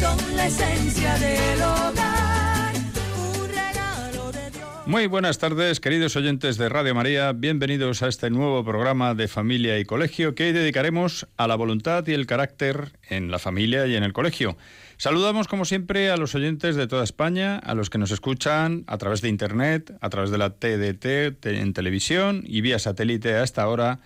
Son la esencia del hogar, un regalo de Dios. Muy buenas tardes, queridos oyentes de Radio María. Bienvenidos a este nuevo programa de Familia y Colegio que hoy dedicaremos a la voluntad y el carácter en la familia y en el colegio. Saludamos, como siempre, a los oyentes de toda España, a los que nos escuchan a través de Internet, a través de la TDT en televisión y vía satélite a esta hora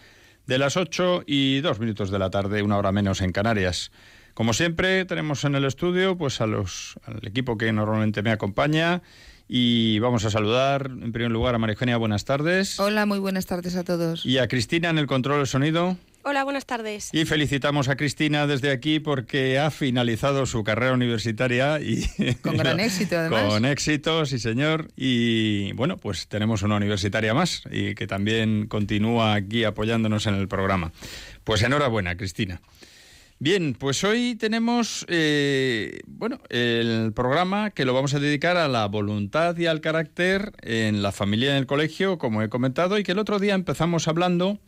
de las 8 y 2 minutos de la tarde, una hora menos en Canarias. Como siempre, tenemos en el estudio pues a los, al equipo que normalmente me acompaña y vamos a saludar en primer lugar a María Eugenia, buenas tardes. Hola, muy buenas tardes a todos. Y a Cristina en el control del sonido. Hola, buenas tardes. Y felicitamos a Cristina desde aquí porque ha finalizado su carrera universitaria y Con gran éxito, además. Con éxito, sí señor. Y bueno, pues tenemos una universitaria más y que también continúa aquí apoyándonos en el programa. Pues enhorabuena, Cristina. Bien, pues hoy tenemos eh, bueno el programa que lo vamos a dedicar a la voluntad y al carácter en la familia y en el colegio, como he comentado, y que el otro día empezamos hablando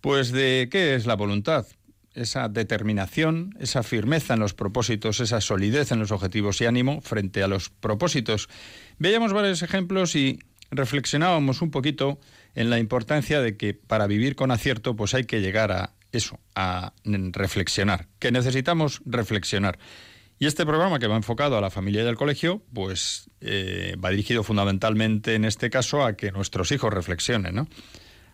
pues de qué es la voluntad, esa determinación, esa firmeza en los propósitos, esa solidez en los objetivos y ánimo frente a los propósitos. Veíamos varios ejemplos y reflexionábamos un poquito en la importancia de que para vivir con acierto pues hay que llegar a eso, a reflexionar, que necesitamos reflexionar. Y este programa que va enfocado a la familia y al colegio, pues eh, va dirigido fundamentalmente en este caso a que nuestros hijos reflexionen, ¿no?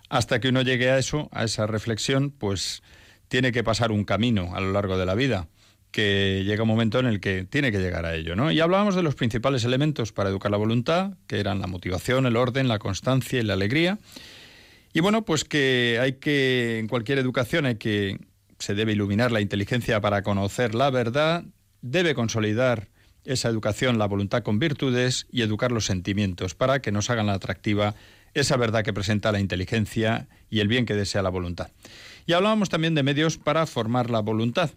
Hasta que uno llegue a eso, a esa reflexión, pues tiene que pasar un camino a lo largo de la vida, que llega un momento en el que tiene que llegar a ello, ¿no? Y hablábamos de los principales elementos para educar la voluntad, que eran la motivación, el orden, la constancia y la alegría. Y bueno, pues que hay que, en cualquier educación, hay que, se debe iluminar la inteligencia para conocer la verdad, debe consolidar esa educación, la voluntad con virtudes y educar los sentimientos para que nos hagan atractiva esa verdad que presenta la inteligencia y el bien que desea la voluntad. Y hablábamos también de medios para formar la voluntad.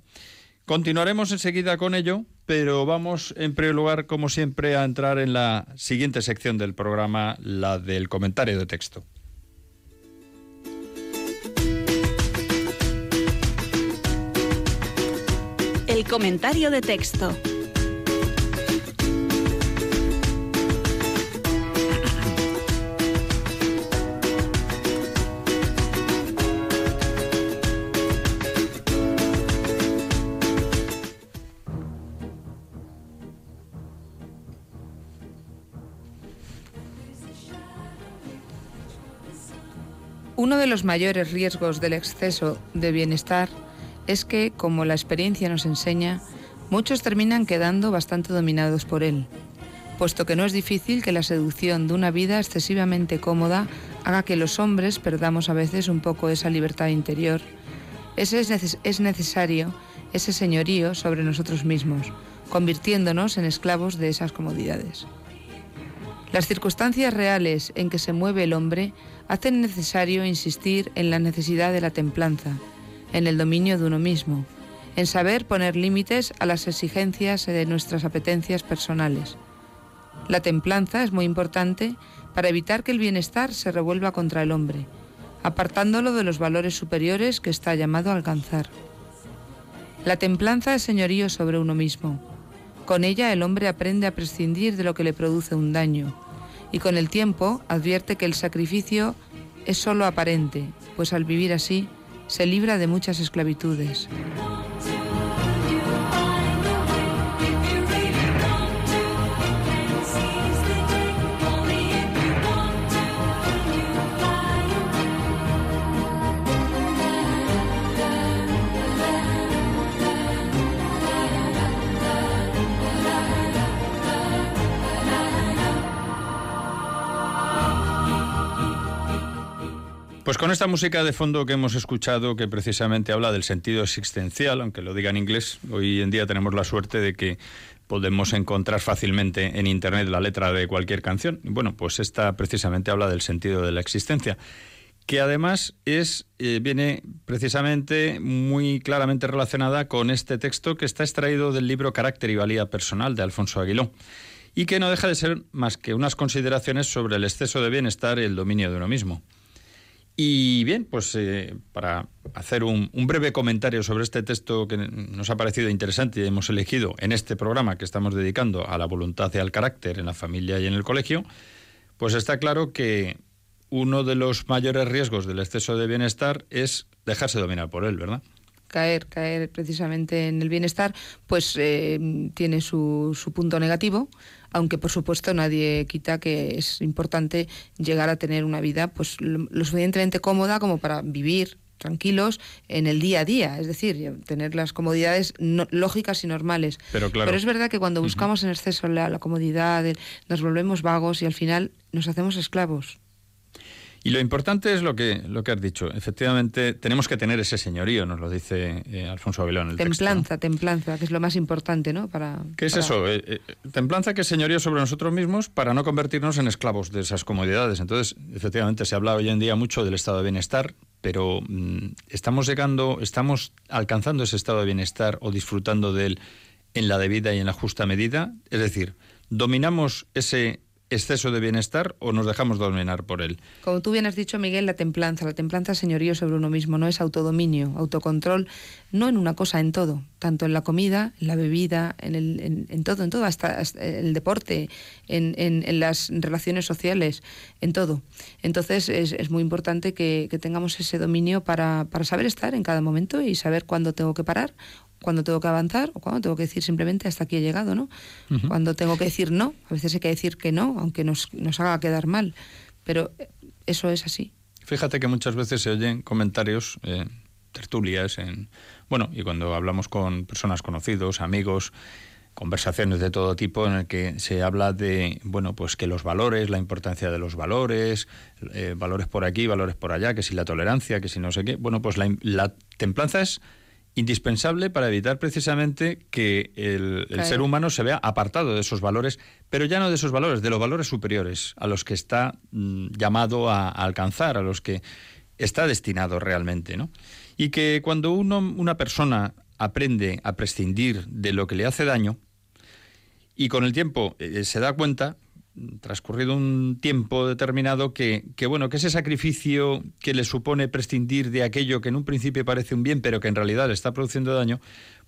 Continuaremos enseguida con ello, pero vamos en primer lugar, como siempre, a entrar en la siguiente sección del programa, la del comentario de texto. El comentario de texto. Uno de los mayores riesgos del exceso de bienestar es que, como la experiencia nos enseña, muchos terminan quedando bastante dominados por él, puesto que no es difícil que la seducción de una vida excesivamente cómoda haga que los hombres perdamos a veces un poco esa libertad interior. Ese es, es necesario ese señorío sobre nosotros mismos, convirtiéndonos en esclavos de esas comodidades. Las circunstancias reales en que se mueve el hombre hacen necesario insistir en la necesidad de la templanza, en el dominio de uno mismo, en saber poner límites a las exigencias de nuestras apetencias personales. La templanza es muy importante para evitar que el bienestar se revuelva contra el hombre, apartándolo de los valores superiores que está llamado a alcanzar. La templanza es señorío sobre uno mismo. Con ella el hombre aprende a prescindir de lo que le produce un daño y con el tiempo advierte que el sacrificio es sólo aparente, pues al vivir así se libra de muchas esclavitudes. Pues con esta música de fondo que hemos escuchado, que precisamente habla del sentido existencial, aunque lo diga en inglés, hoy en día tenemos la suerte de que podemos encontrar fácilmente en Internet la letra de cualquier canción. Bueno, pues esta precisamente habla del sentido de la existencia que además es eh, viene precisamente muy claramente relacionada con este texto que está extraído del libro Carácter y Valía Personal de Alfonso Aguiló y que no deja de ser más que unas consideraciones sobre el exceso de bienestar y el dominio de uno mismo. Y bien, pues eh, para hacer un, breve comentario sobre este texto que nos ha parecido interesante y hemos elegido en este programa que estamos dedicando a la voluntad y al carácter en la familia y en el colegio, pues está claro que uno de los mayores riesgos del exceso de bienestar es dejarse dominar por él, ¿verdad? caer, caer precisamente en el bienestar, pues eh, tiene su, su, punto negativo, aunque por supuesto nadie quita que es importante llegar a tener una vida pues lo, suficientemente cómoda como para vivir tranquilos en el día a día, es decir, tener las comodidades lógicas y normales. Pero, claro. Pero es verdad que cuando buscamos en exceso la, la comodidad, nos volvemos vagos y al final nos hacemos esclavos. Y lo importante es lo que, lo que has dicho. Efectivamente, tenemos que tener ese señorío, nos lo dice eh, Alfonso Avilón. El templanza, templanza, que es lo más importante, ¿no? Para, ¿Qué es eso? Eh, eh, templanza que es señorío sobre nosotros mismos para no convertirnos en esclavos de esas comodidades. Entonces, efectivamente, se habla hoy en día mucho del estado de bienestar, pero mm, estamos llegando, estamos alcanzando ese estado de bienestar o disfrutando de él en la debida y en la justa medida. Es decir, dominamos ese exceso de bienestar o nos dejamos dominar por él. Como tú bien has dicho, Miguel, la templanza, la templanza señorío sobre uno mismo, no es autodominio, autocontrol, no en una cosa, en todo, tanto en la comida, en la bebida, en, el, en, todo, en todo, hasta, el deporte, en, en, las relaciones sociales, en todo. Entonces es, muy importante que, tengamos ese dominio para saber estar en cada momento y saber cuándo tengo que parar cuando tengo que avanzar o cuando tengo que decir simplemente hasta aquí he llegado, ¿no? Cuando tengo que decir no, a veces hay que decir que no, aunque nos, nos haga quedar mal, pero eso es así. Fíjate que muchas veces se oyen comentarios, eh, tertulias, en, bueno, y cuando hablamos con personas conocidos, amigos, conversaciones de todo tipo en el que se habla de bueno pues que los valores la importancia de los valores eh, valores por aquí valores por allá que si la tolerancia que si no sé qué bueno pues la, la templanza es indispensable para evitar precisamente que el, ser humano se vea apartado de esos valores, pero ya no de esos valores, de los valores superiores a los que está mm, llamado a, alcanzar, a los que está destinado realmente, ¿no? Y que cuando uno, una persona aprende a prescindir de lo que le hace daño y con el tiempo eh, se da cuenta, transcurrido un tiempo determinado que, bueno que ese sacrificio que le supone prescindir de aquello que en un principio parece un bien pero que en realidad le está produciendo daño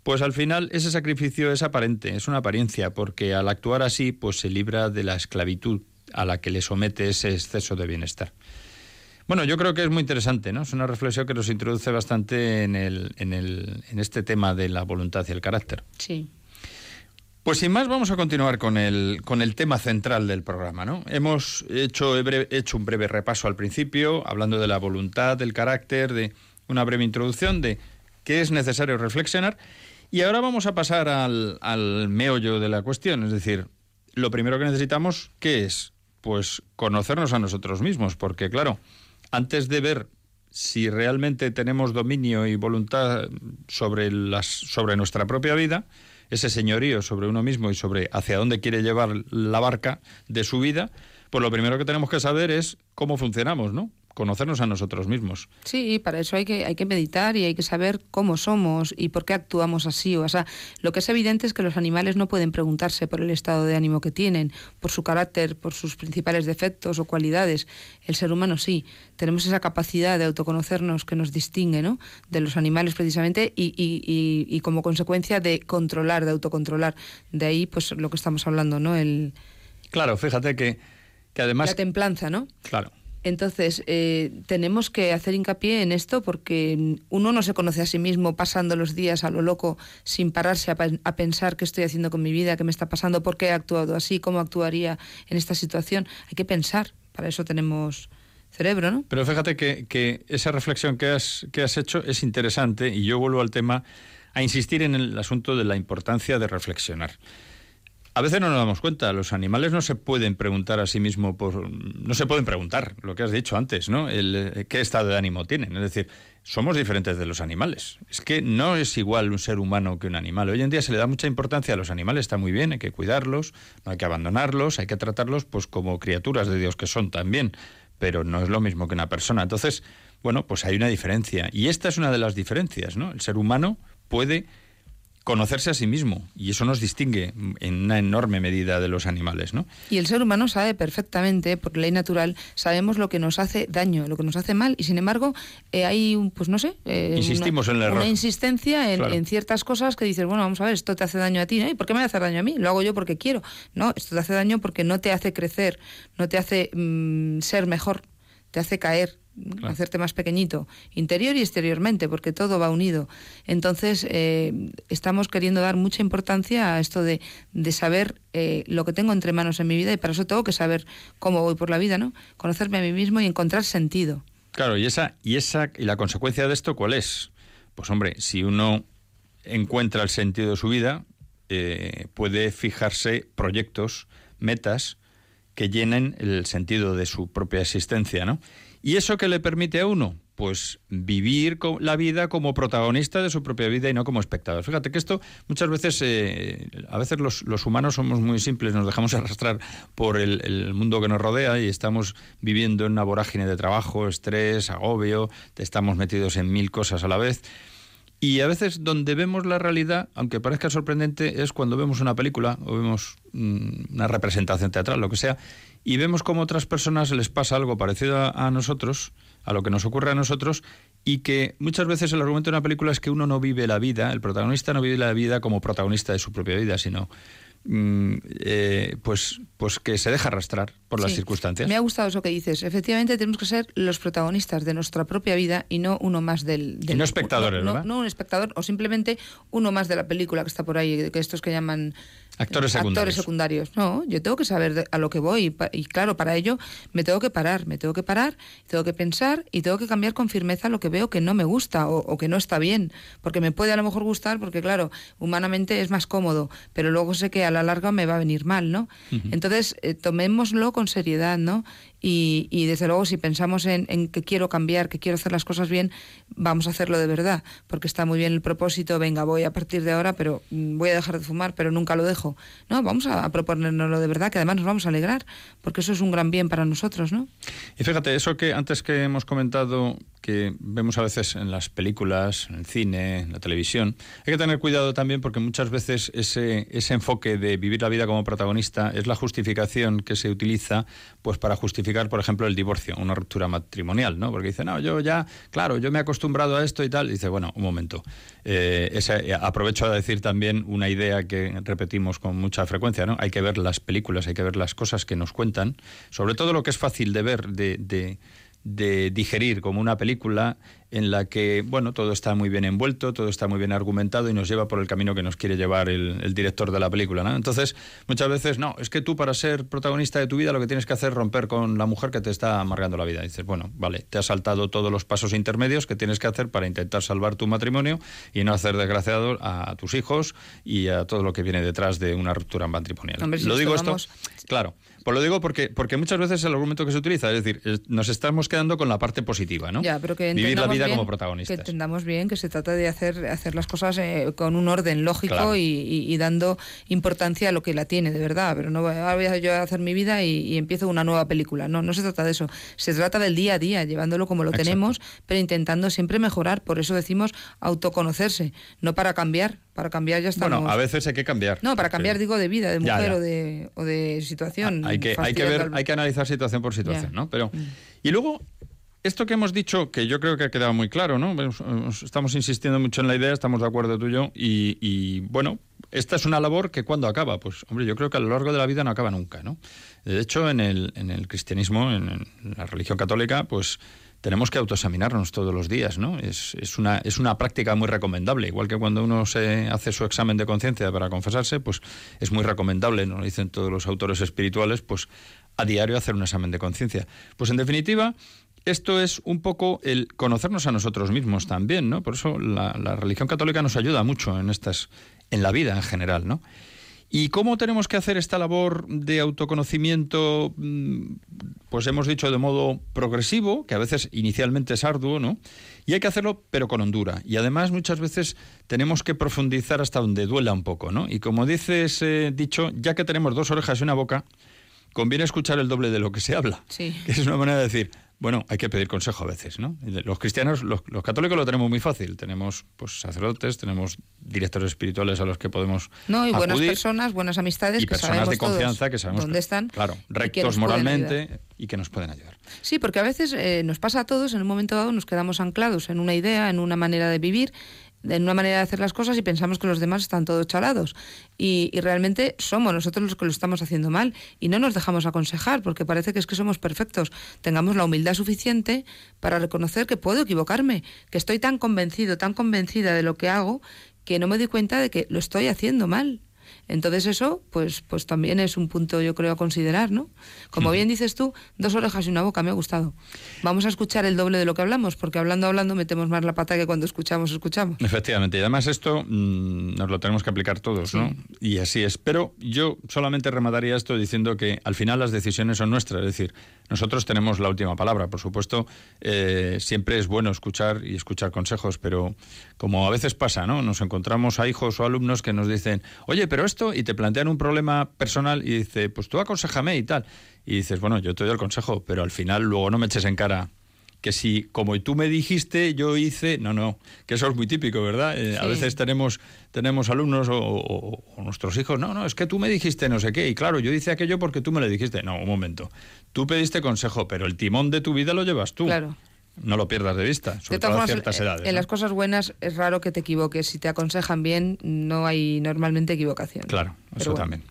pues al final ese sacrificio es aparente es una apariencia porque al actuar así pues se libra de la esclavitud a la que le somete ese exceso de bienestar. Bueno yo creo que es muy interesante no es una reflexión que nos introduce bastante en el en el en este tema de la voluntad y el carácter. Sí pues sin más, vamos a continuar con el, con el tema central del programa. ¿no? Hemos hecho, hecho un breve repaso al principio, hablando de la voluntad, del carácter, de una breve introducción de qué es necesario reflexionar. Y ahora vamos a pasar al, al meollo de la cuestión, es decir, lo primero que necesitamos, ¿qué es? Pues conocernos a nosotros mismos, porque claro, antes de ver si realmente tenemos dominio y voluntad sobre, las, sobre nuestra propia vida, ese señorío sobre uno mismo y sobre hacia dónde quiere llevar la barca de su vida, pues lo primero que tenemos que saber es cómo funcionamos, ¿no? Conocernos a nosotros mismos. Sí, para eso hay que, hay que meditar y hay que saber cómo somos y por qué actuamos así. O sea, lo que es evidente es que los animales no pueden preguntarse por el estado de ánimo que tienen, por su carácter, por sus principales defectos o cualidades. El ser humano sí. Tenemos esa capacidad de autoconocernos que nos distingue ¿no? de los animales precisamente y, y, y, como consecuencia de controlar, de autocontrolar. De ahí, pues, lo que estamos hablando, ¿no? El... Claro, fíjate que, que además... La templanza, ¿no? Claro entonces, eh, tenemos que hacer hincapié en esto porque uno no se conoce a sí mismo pasando los días a lo loco sin pararse a, pensar qué estoy haciendo con mi vida, qué me está pasando, por qué he actuado así, cómo actuaría en esta situación. Hay que pensar, para eso tenemos cerebro, ¿no? Pero fíjate que, que esa reflexión que has, que has hecho es interesante y yo vuelvo al tema a insistir en el asunto de la importancia de reflexionar. A veces no nos damos cuenta, los animales no se pueden preguntar a sí mismos, por, no se pueden preguntar lo que has dicho antes, ¿no? El, eh, ¿Qué estado de ánimo tienen? Es decir, somos diferentes de los animales. Es que no es igual un ser humano que un animal. Hoy en día se le da mucha importancia a los animales, está muy bien, hay que cuidarlos, no hay que abandonarlos, hay que tratarlos pues como criaturas de Dios que son también, pero no es lo mismo que una persona. Entonces, bueno, pues hay una diferencia. Y esta es una de las diferencias, ¿no? El ser humano puede conocerse a sí mismo y eso nos distingue en una enorme medida de los animales, ¿no? Y el ser humano sabe perfectamente, por ley natural, sabemos lo que nos hace daño, lo que nos hace mal y sin embargo eh, hay, pues no sé, eh, insistimos una, en el error. una insistencia en, ciertas cosas que dices, bueno, vamos a ver, esto te hace daño a ti, ¿no? ¿Y por qué me hace daño a mí? Lo hago yo porque quiero. No, esto te hace daño porque no te hace crecer, no te hace mm, ser mejor, te hace caer, hacerte más pequeñito, interior y exteriormente, porque todo va unido. Entonces, eh, estamos queriendo dar mucha importancia a esto de, de saber eh, lo que tengo entre manos en mi vida y para eso tengo que saber cómo voy por la vida, ¿no? Conocerme a mí mismo y encontrar sentido. Claro, y esa, y esa, y la consecuencia de esto, ¿cuál es? Pues hombre, si uno encuentra el sentido de su vida, eh, puede fijarse proyectos, metas que llenen el sentido de su propia existencia, ¿no? ¿Y eso qué le permite a uno? Pues vivir la vida como protagonista de su propia vida y no como espectador. Fíjate que esto muchas veces, eh, a veces los, humanos somos muy simples, nos dejamos arrastrar por el, mundo que nos rodea y estamos viviendo en una vorágine de trabajo, estrés, agobio, estamos metidos en mil cosas a la vez. Y a veces donde vemos la realidad, aunque parezca sorprendente, es cuando vemos una película o vemos mm, una representación teatral, lo que sea, y vemos cómo a otras personas les pasa algo parecido a, nosotros, a lo que nos ocurre a nosotros, y que muchas veces el argumento de una película es que uno no vive la vida, el protagonista no vive la vida como protagonista de su propia vida, sino mm, eh, pues, pues que se deja arrastrar por las circunstancias. Me ha gustado eso que dices. Efectivamente, tenemos que ser los protagonistas de nuestra propia vida y no uno más del. del no espectadores, no, ¿verdad? No, un espectador o simplemente uno más de la película que está por ahí, que estos que llaman Actores secundarios. Actores secundarios. No, yo tengo que saber a lo que voy y, claro, para ello me tengo que parar, me tengo que parar, tengo que pensar y tengo que cambiar con firmeza lo que veo que no me gusta o, que no está bien, porque me puede a lo mejor gustar porque claro, humanamente es más cómodo, pero luego sé que a la larga me va a venir mal, ¿no? Entonces, eh, tomémoslo con seriedad, ¿no? Y, desde luego si pensamos en, que quiero cambiar, que quiero hacer las cosas bien, vamos a hacerlo de verdad, porque está muy bien el propósito, venga, voy a partir de ahora, pero mm, voy a dejar de fumar, pero nunca lo dejo. No, vamos a, a proponernoslo de verdad, que además nos vamos a alegrar, porque eso es un gran bien para nosotros, ¿no? Y fíjate, eso que antes que hemos comentado que vemos a veces en las películas, en el cine, en la televisión. Hay que tener cuidado también porque muchas veces ese, ese enfoque de vivir la vida como protagonista es la justificación que se utiliza pues para justificar, por ejemplo, el divorcio, una ruptura matrimonial, ¿no? Porque dice, no, yo ya, claro, yo me he acostumbrado a esto y tal. Dice, bueno, un momento. Eh, ese, aprovecho a decir también una idea que repetimos con mucha frecuencia, ¿no? Hay que ver las películas, hay que ver las cosas que nos cuentan, sobre todo lo que es fácil de ver, de de digerir como una película en la que, bueno, todo está muy bien envuelto, todo está muy bien argumentado y nos lleva por el camino que nos quiere llevar el, director de la película, ¿no? Entonces, muchas veces, no, es que tú para ser protagonista de tu vida lo que tienes que hacer es romper con la mujer que te está amargando la vida. dices, bueno, vale, te has saltado todos los pasos intermedios que tienes que hacer para intentar salvar tu matrimonio y no hacer desgraciado a, tus hijos y a todo lo que viene detrás de una ruptura matrimonial. lo digo esto, claro. Pues lo digo porque, porque muchas veces es el argumento que se utiliza, es decir, nos estamos quedando con la parte positiva, ¿no? Ya, pero que Vivir la vida como protagonistas. Que entendamos bien que se trata de hacer, hacer las cosas eh, con un orden lógico y, dando importancia a lo que la tiene, de verdad. Pero no voy a yo a hacer mi vida y, empiezo una nueva película. No, no se trata de eso. Se trata del día a día, llevándolo como lo tenemos, pero intentando siempre mejorar. Por eso decimos autoconocerse, no para cambiar. Para cambiar ya estamos... Bueno, a veces hay que cambiar. No, para cambiar digo de vida, de mujer O, de, o de situación. Ah, hay que, hay que ver, hay que analizar situación por situación, ¿no? Pero... Mm. Y luego, esto que hemos dicho, que yo creo que ha quedado muy claro, ¿no? Estamos insistiendo mucho en la idea, estamos de acuerdo tú y yo, y, bueno, esta es una labor que cuando acaba, pues hombre, yo creo que a lo largo de la vida no acaba nunca, ¿no? De hecho, en el, en el cristianismo, en la religión católica, pues tenemos que autoexaminarnos todos los días, ¿no? Es, es, una, es una práctica muy recomendable. Igual que cuando uno se hace su examen de conciencia para confesarse, pues es muy recomendable, nos dicen todos los autores espirituales, pues a diario hacer un examen de conciencia. Pues en definitiva, esto es un poco el conocernos a nosotros mismos también, ¿no? Por eso la, la religión católica nos ayuda mucho en estas, en la vida en general, ¿no? ¿Y cómo tenemos que hacer esta labor de autoconocimiento? Mm, pues hemos dicho de modo progresivo, que a veces inicialmente es arduo, ¿no? Y hay que hacerlo, pero con hondura. Y además muchas veces tenemos que profundizar hasta donde duela un poco, ¿no? Y como dices, ese dicho, ya que tenemos dos orejas y una boca, conviene escuchar el doble de lo que se habla. Sí. Que es una manera de decir, bueno, hay que pedir consejo a veces, ¿no? Los cristianos, los, católicos lo tenemos muy fácil. Tenemos pues sacerdotes, tenemos directores espirituales a los que podemos No, y buenas personas, buenas amistades y personas de confianza que sabemos dónde están. Claro, rectos moralmente y que nos pueden ayudar. Sí, porque a veces eh, nos pasa a todos, en un momento dado nos quedamos anclados en una idea, en una manera de vivir en una manera de hacer las cosas y pensamos que los demás están todos chalados. Y, realmente somos nosotros los que lo estamos haciendo mal y no nos dejamos aconsejar porque parece que es que somos perfectos. Tengamos la humildad suficiente para reconocer que puedo equivocarme, que estoy tan convencido, tan convencida de lo que hago que no me doy cuenta de que lo estoy haciendo mal. Entonces eso, pues, pues también es un punto, yo creo, a considerar, ¿no? Como bien dices tú, dos orejas y una boca, me ha gustado. Vamos a escuchar el doble de lo que hablamos, porque hablando, hablando, metemos más la pata que cuando escuchamos, escuchamos. Efectivamente, y además esto mm, nos lo tenemos que aplicar todos, ¿no? Y así es. Pero yo solamente remataría esto diciendo que al final las decisiones son nuestras, es decir, nosotros tenemos la última palabra. Por supuesto, eh, siempre es bueno escuchar y escuchar consejos, pero como a veces pasa, ¿no? Nos encontramos a hijos o alumnos que nos dicen, oye, pero esto, y te plantean un problema personal y dice, pues tú aconsejame y tal. Y dices, bueno, yo te doy el consejo, pero al final luego no me eches en cara que si, como tú me dijiste, yo hice, no, no, que eso es muy típico, ¿verdad? Eh, a veces tenemos, tenemos alumnos o, nuestros hijos, no, no, es que tú me dijiste no sé qué, y claro, yo hice aquello porque tú me lo dijiste. No, un momento, tú pediste consejo, pero el timón de tu vida lo llevas tú. Claro. No lo pierdas de vista, sobre todo a ciertas eh, edades. En las cosas buenas es raro que te equivoques. Si te aconsejan bien, no hay normalmente equivocación. Claro, eso también.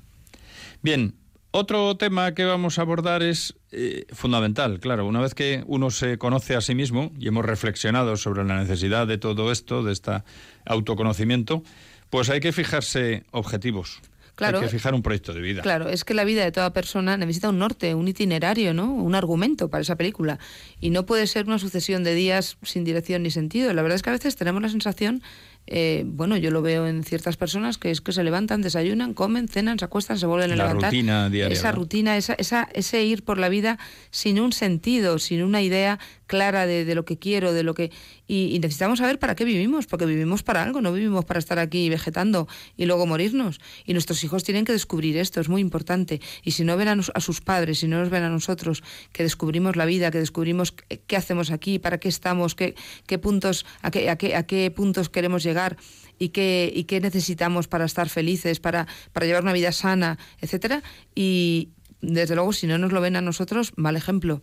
Bien, otro tema que vamos a abordar es eh, fundamental, claro, una vez que uno se conoce a sí mismo y hemos reflexionado sobre la necesidad de todo esto, de este autoconocimiento, pues hay que fijarse objetivos. Claro, Hay que fijar un proyecto de vida. Claro, es que la vida de toda persona necesita un norte, un itinerario, ¿no? Un argumento para esa película. Y no puede ser una sucesión de días sin dirección ni sentido. La verdad es que a veces tenemos la sensación eh, bueno, yo lo veo en ciertas personas que es que se levantan, desayunan, comen, cenan, se acuestan, se vuelven a levantar. Rutina diaria, esa rutina, esa, esa, ese ir por la vida sin un sentido, sin una idea clara de, lo que quiero, de lo que y, necesitamos saber para qué vivimos, porque vivimos para algo, no vivimos para estar aquí vegetando y luego morirnos. Y nuestros hijos tienen que descubrir esto, es muy importante. Y si no ven a, a sus padres, si no nos ven a nosotros, que descubrimos la vida, que descubrimos qué hacemos aquí, para qué estamos, qué, qué puntos, a qué, a qué, a qué puntos queremos llegar y qué, y qué necesitamos para estar felices, para, para llevar una vida sana, etcétera. Y desde luego, si no nos lo ven a nosotros, mal ejemplo.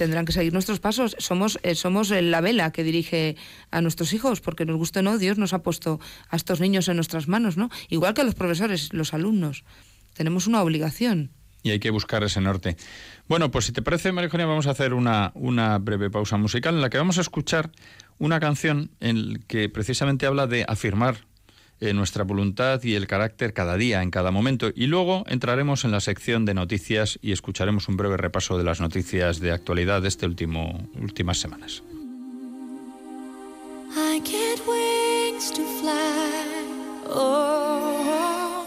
Tendrán que seguir nuestros pasos. Somos, eh, somos la vela que dirige a nuestros hijos, porque nos guste o no, Dios nos ha puesto a estos niños en nuestras manos, ¿no? Igual que a los profesores, los alumnos. Tenemos una obligación y hay que buscar ese norte. Bueno, pues si te parece, Marijonia, vamos a hacer una, una breve pausa musical en la que vamos a escuchar una canción en que precisamente habla de afirmar eh, nuestra voluntad y el carácter cada día, en cada momento. Y luego entraremos en la sección de noticias y escucharemos un breve repaso de las noticias de actualidad de último últimas semanas. Oh,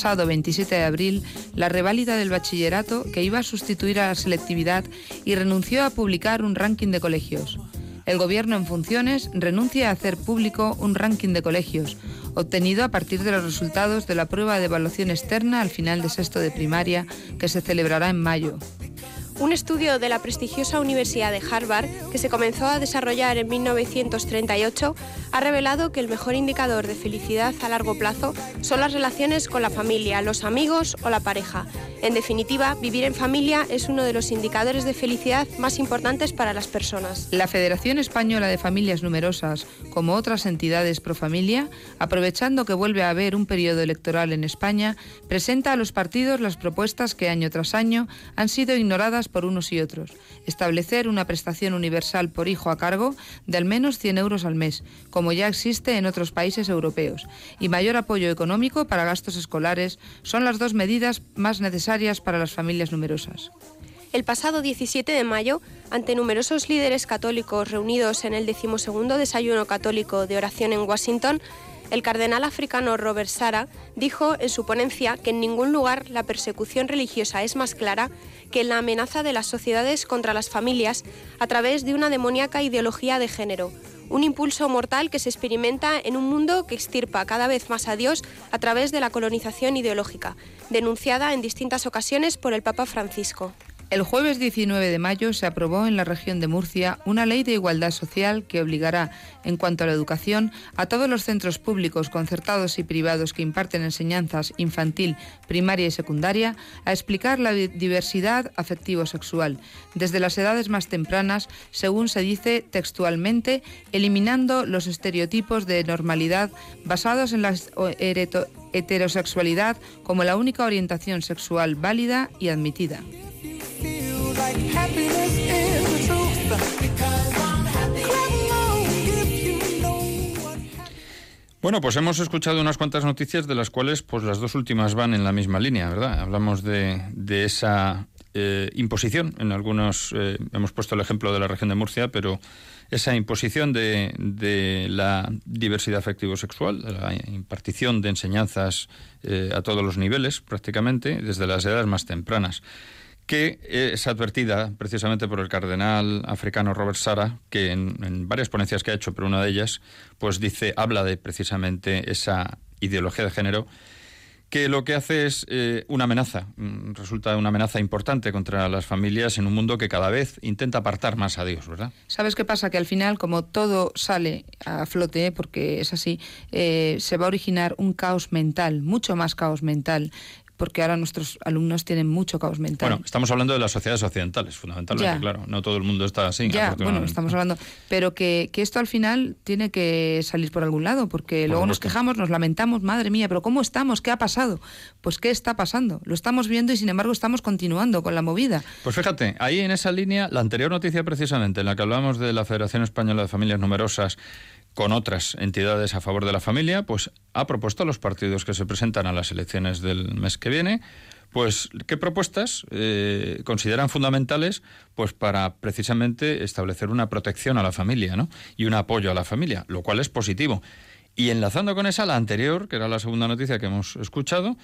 Pasado 27 de abril la reválida del bachillerato que iba a sustituir a la selectividad y renunció a publicar un ranking de colegios. El Gobierno en funciones renuncia a hacer público un ranking de colegios, obtenido a partir de los resultados de la prueba de evaluación externa al final de sexto de primaria, que se celebrará en mayo. Un estudio de la prestigiosa Universidad de Harvard, que se comenzó a desarrollar en 1938, ha revelado que el mejor indicador de felicidad a largo plazo son las relaciones con la familia, los amigos o la pareja. En definitiva, vivir en familia es uno de los indicadores de felicidad más importantes para las personas. La Federación Española de Familias Numerosas, como otras entidades pro familia, aprovechando que vuelve a haber un periodo electoral en España, presenta a los partidos las propuestas que año tras año han sido ignoradas por unos y otros. Establecer una prestación universal por hijo a cargo de al menos 100 euros al mes, como ya existe en otros países europeos, y mayor apoyo económico para gastos escolares son las dos medidas más necesarias para las familias numerosas. El pasado 17 de mayo, ante numerosos líderes católicos reunidos en el decimosegundo desayuno católico de oración en Washington, el cardenal africano Robert Sara dijo en su ponencia que en ningún lugar la persecución religiosa es más clara que en la amenaza de las sociedades contra las familias a través de una demoníaca ideología de género, un impulso mortal que se experimenta en un mundo que extirpa cada vez más a Dios a través de la colonización ideológica, denunciada en distintas ocasiones por el Papa Francisco. El jueves 19 de mayo se aprobó en la región de Murcia una ley de igualdad social que obligará, en cuanto a la educación, a todos los centros públicos, concertados y privados que imparten enseñanzas infantil, primaria y secundaria a explicar la diversidad afectivo-sexual, desde las edades más tempranas, según se dice textualmente, eliminando los estereotipos de normalidad basados en la heterosexualidad como la única orientación sexual válida y admitida. Bueno, pues hemos escuchado unas cuantas noticias de las cuales pues las dos últimas van en la misma línea, ¿verdad? Hablamos de, esa eh, imposición, en algunos eh, hemos puesto el ejemplo de la región de Murcia, pero esa imposición de, de la diversidad afectivo-sexual, la impartición de enseñanzas eh, a todos los niveles prácticamente, desde las edades más tempranas que es advertida precisamente por el cardenal africano Robert Sara, que en, varias ponencias que ha hecho, pero una de ellas, pues dice, habla de precisamente esa ideología de género, que lo que hace es eh, una amenaza, mm, resulta una amenaza importante contra las familias en un mundo que cada vez intenta apartar más a Dios, ¿verdad? ¿Sabes qué pasa? Que al final, como todo sale a flote, porque es así, eh, se va a originar un caos mental, mucho más caos mental porque ahora nuestros alumnos tienen mucho caos mental. Bueno, estamos hablando de las sociedades occidentales, fundamentalmente, claro. No todo el mundo está así. Ya, bueno, estamos hablando. Pero que, esto al final tiene que salir por algún lado, porque luego nos quejamos, nos lamentamos, madre mía, pero ¿cómo estamos? ¿Qué ha pasado? Pues ¿qué está pasando? Lo estamos viendo y sin embargo estamos continuando con la movida. Pues fíjate, ahí en esa línea, la anterior noticia precisamente, en la que hablábamos de la Federación Española de Familias Numerosas, con otras entidades a favor de la familia, pues ha propuesto a los partidos que se presentan a las elecciones del mes que viene, pues qué propuestas eh, consideran fundamentales pues para precisamente establecer una protección a la familia ¿no? y un apoyo a la familia, lo cual es positivo. Y enlazando con esa, la anterior, que era la segunda noticia que hemos escuchado,